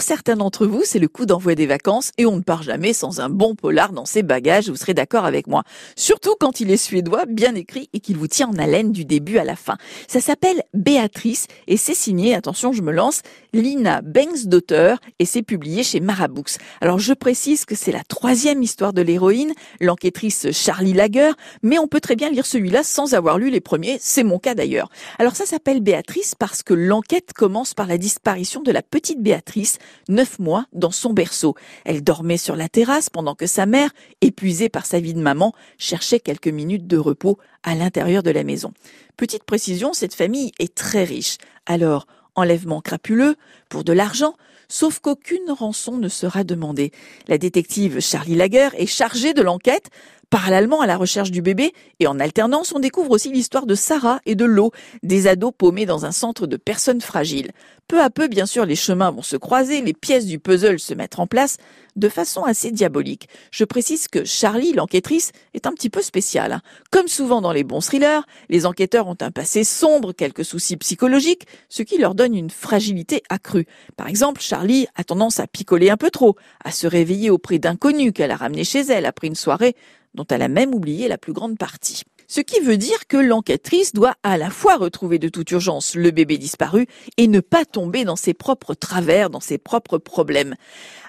Pour certains d'entre vous, c'est le coup d'envoi des vacances et on ne part jamais sans un bon polar dans ses bagages, vous serez d'accord avec moi. Surtout quand il est suédois, bien écrit et qu'il vous tient en haleine du début à la fin. Ça s'appelle Béatrice et c'est signé, attention je me lance, Lina Bengsdotter et c'est publié chez Marabooks. Alors je précise que c'est la troisième histoire de l'héroïne, l'enquêtrice Charlie Lager, mais on peut très bien lire celui-là sans avoir lu les premiers, c'est mon cas d'ailleurs. Alors ça s'appelle Béatrice parce que l'enquête commence par la disparition de la petite Béatrice, neuf mois, dans son berceau. Elle dormait sur la terrasse pendant que sa mère, épuisée par sa vie de maman, cherchait quelques minutes de repos à l'intérieur de la maison. Petite précision, cette famille est très riche. Alors, enlèvement crapuleux, pour de l'argent, sauf qu'aucune rançon ne sera demandée. La détective Charlie Lager est chargée de l'enquête, parallèlement à la recherche du bébé, et en alternance, on découvre aussi l'histoire de Sarah et de Lo, des ados paumés dans un centre de personnes fragiles. Peu à peu, bien sûr, les chemins vont se croiser, les pièces du puzzle se mettre en place, de façon assez diabolique. Je précise que Charlie, l'enquêtrice, est un petit peu spéciale. Hein. Comme souvent dans les bons thrillers, les enquêteurs ont un passé sombre, quelques soucis psychologiques, ce qui leur donne une fragilité accrue. Par exemple, Charlie a tendance à picoler un peu trop, à se réveiller auprès d'inconnus qu'elle a ramenés chez elle après une soirée dont elle a même oublié la plus grande partie. Ce qui veut dire que l'enquêtrice doit à la fois retrouver de toute urgence le bébé disparu et ne pas tomber dans ses propres travers, dans ses propres problèmes.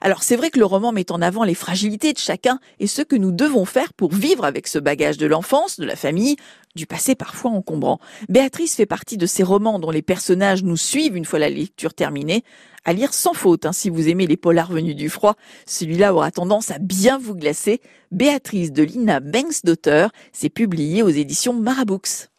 Alors c'est vrai que le roman met en avant les fragilités de chacun et ce que nous devons faire pour vivre avec ce bagage de l'enfance, de la famille, du passé parfois encombrant. Béatrice fait partie de ces romans dont les personnages nous suivent une fois la lecture terminée, à lire sans faute hein, si vous aimez les polars venus du froid. Celui-là aura tendance à bien vous glacer. Béatrice de Lina Banks d'auteur, c'est publié aux éditions Marabooks.